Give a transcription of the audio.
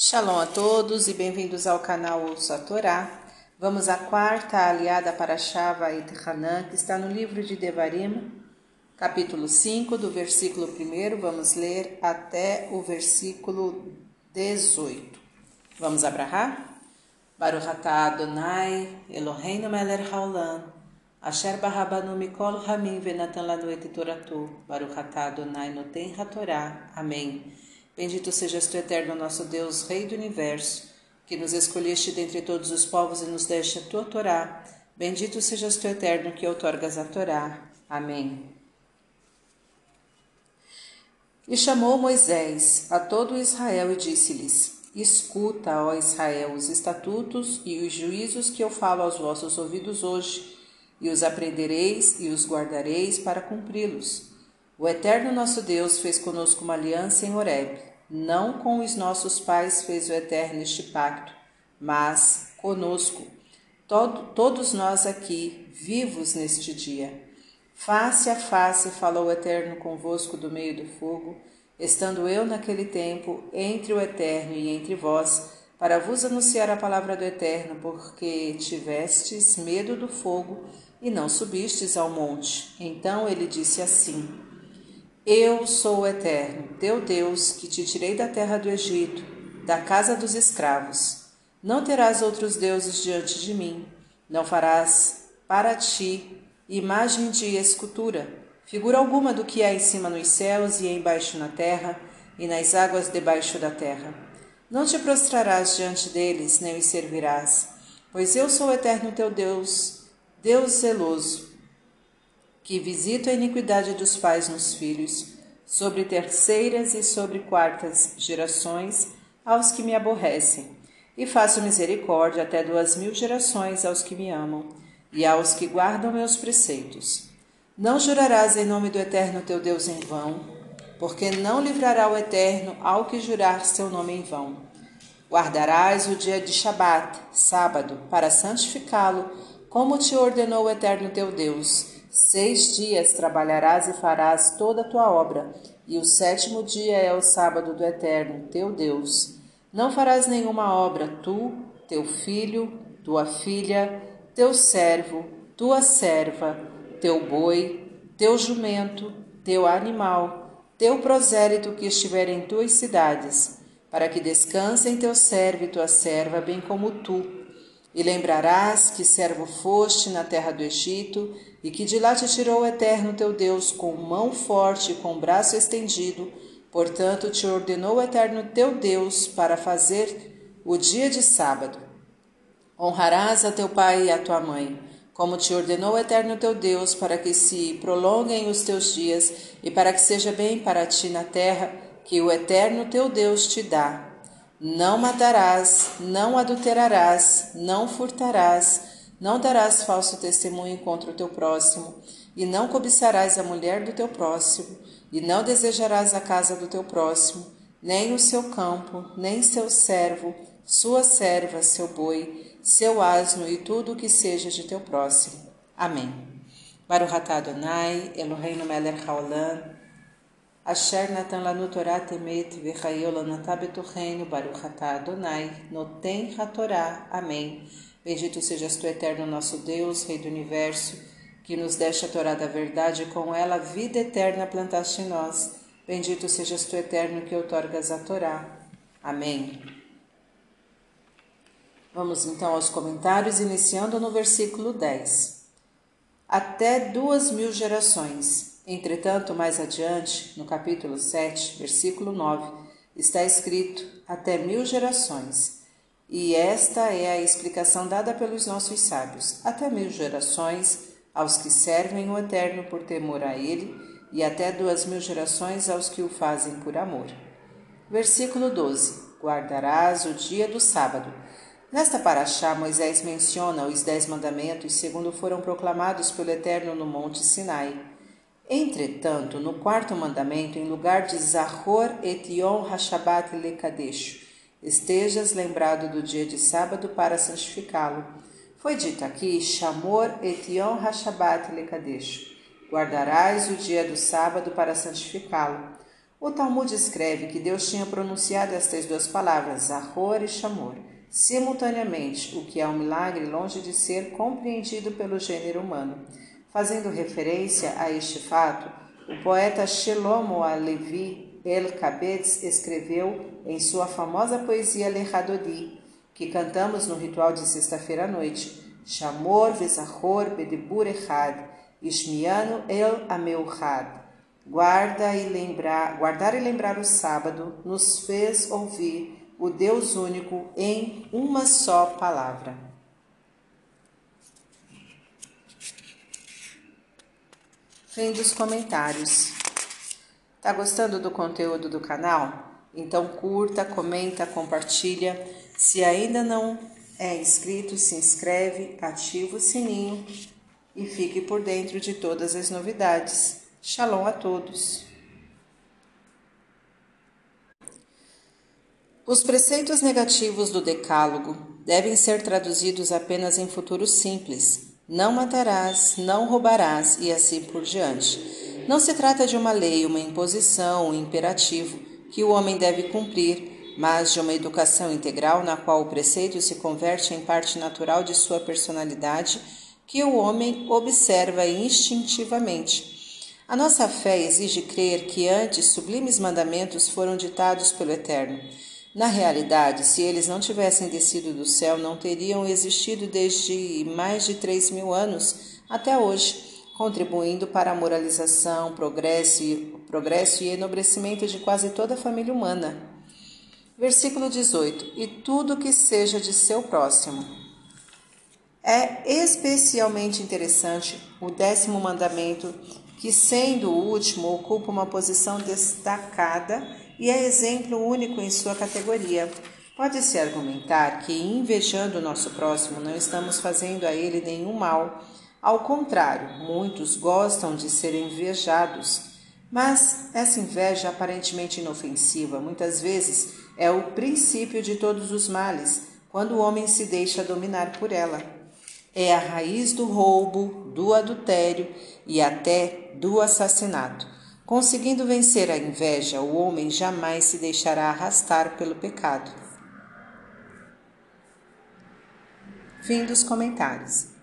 Shalom a todos e bem-vindos ao canal Ouça a Torá. Vamos à quarta aliada para Shava e Hanan, que está no livro de Devarim, capítulo 5, do versículo 1. Vamos ler até o versículo 18. Vamos abrahar? Baruch atah Adonai, Eloheinu melech haolam, asher barabanu mikol hamim venatan lanu et toratu, Baruch atah Adonai noten hatorá. Amém. Bendito sejas tu, eterno nosso Deus, Rei do universo, que nos escolheste dentre todos os povos e nos deste a tua Torá. Bendito sejas tu, eterno, que outorgas a Torá. Amém. E chamou Moisés a todo Israel e disse-lhes: Escuta, ó Israel, os estatutos e os juízos que eu falo aos vossos ouvidos hoje, e os aprendereis e os guardareis para cumpri-los. O Eterno nosso Deus fez conosco uma aliança em Horeb não com os nossos pais fez o Eterno este pacto, mas conosco, todo, todos nós aqui, vivos neste dia. Face a face falou o Eterno convosco do meio do fogo, estando eu naquele tempo entre o Eterno e entre vós, para vos anunciar a palavra do Eterno, porque tivestes medo do fogo e não subistes ao monte. Então ele disse assim: eu sou o Eterno, teu Deus, que te tirei da terra do Egito, da casa dos escravos. Não terás outros deuses diante de mim. Não farás para ti imagem de escultura, figura alguma do que há em cima nos céus e embaixo na terra e nas águas debaixo da terra. Não te prostrarás diante deles, nem os servirás, pois eu sou o Eterno teu Deus, Deus zeloso que visito a iniquidade dos pais nos filhos, sobre terceiras e sobre quartas gerações aos que me aborrecem, e faço misericórdia até duas mil gerações aos que me amam e aos que guardam meus preceitos. Não jurarás em nome do Eterno teu Deus em vão, porque não livrará o Eterno ao que jurar seu nome em vão. Guardarás o dia de Shabat, sábado, para santificá-lo, como te ordenou o Eterno teu Deus Seis dias trabalharás e farás toda a tua obra, e o sétimo dia é o sábado do Eterno, teu Deus. Não farás nenhuma obra, tu, teu filho, tua filha, teu servo, tua serva, teu boi, teu jumento, teu animal, teu prosélito que estiver em tuas cidades, para que descansem teu servo e tua serva, bem como tu e lembrarás que servo foste na terra do Egito, e que de lá te tirou o Eterno teu Deus com mão forte e com braço estendido. Portanto, te ordenou o Eterno teu Deus para fazer o dia de sábado. Honrarás a teu pai e a tua mãe, como te ordenou o Eterno teu Deus, para que se prolonguem os teus dias e para que seja bem para ti na terra que o Eterno teu Deus te dá não matarás, não adulterarás, não furtarás, não darás falso testemunho contra o teu próximo, e não cobiçarás a mulher do teu próximo, e não desejarás a casa do teu próximo, nem o seu campo, nem seu servo, sua serva, seu boi, seu asno e tudo o que seja de teu próximo. Amém. Baruch atah Adonai, Eloheinu melech haolam, Asher natan lanu temet v'chayol lanatá betorreino baruch atah Adonai noten. Amém. Bendito sejas tu, eterno nosso Deus, Rei do Universo, que nos deste a Torá da verdade e com ela vida eterna plantaste em nós. Bendito sejas tu, eterno, que outorgas a Torá. Amém. Vamos então aos comentários, iniciando no versículo 10. Até duas mil gerações Entretanto, mais adiante, no capítulo 7, versículo 9, está escrito até mil gerações. E esta é a explicação dada pelos nossos sábios: até mil gerações aos que servem o Eterno por temor a Ele, e até duas mil gerações aos que o fazem por amor. Versículo 12: Guardarás o dia do sábado. Nesta paraxá, Moisés menciona os dez mandamentos segundo foram proclamados pelo Eterno no Monte Sinai. Entretanto, no quarto mandamento, em lugar de Zahor et Yom HaShabbat Lekadesh, estejas lembrado do dia de sábado para santificá-lo. Foi dito aqui, Shamor et Yom HaShabbat Lekadesh, guardarás o dia do sábado para santificá-lo. O Talmud escreve que Deus tinha pronunciado estas duas palavras, Ahor e Shamor, simultaneamente, o que é um milagre longe de ser compreendido pelo gênero humano. Fazendo referência a este fato, o poeta Shelomo Alevi El Kabetz escreveu em sua famosa poesia Lechadodi, que cantamos no ritual de sexta-feira à noite, Shamor Vezahor Bedebur Echad, Ishmiano El Ameuchad. Guarda e lembrar, guardar e lembrar o sábado nos fez ouvir o Deus único em uma só palavra. Fim dos comentários. Tá gostando do conteúdo do canal? Então curta, comenta, compartilha. Se ainda não é inscrito, se inscreve, ativa o sininho e fique por dentro de todas as novidades. Shalom a todos. Os preceitos negativos do Decálogo devem ser traduzidos apenas em futuro simples. Não matarás, não roubarás e assim por diante. Não se trata de uma lei, uma imposição, um imperativo que o homem deve cumprir, mas de uma educação integral na qual o preceito se converte em parte natural de sua personalidade que o homem observa instintivamente a nossa fé exige crer que antes sublimes mandamentos foram ditados pelo Eterno. Na realidade, se eles não tivessem descido do céu, não teriam existido desde mais de três mil anos até hoje, contribuindo para a moralização, progresso e, progresso e enobrecimento de quase toda a família humana. Versículo 18: E tudo que seja de seu próximo. É especialmente interessante o décimo mandamento que, sendo o último, ocupa uma posição destacada e é exemplo único em sua categoria. Pode-se argumentar que, invejando o nosso próximo, não estamos fazendo a ele nenhum mal. Ao contrário, muitos gostam de ser invejados. Mas essa inveja aparentemente inofensiva, muitas vezes, é o princípio de todos os males, quando o homem se deixa dominar por ela. É a raiz do roubo, do adultério e até do assassinato. Conseguindo vencer a inveja, o homem jamais se deixará arrastar pelo pecado. Fim dos comentários.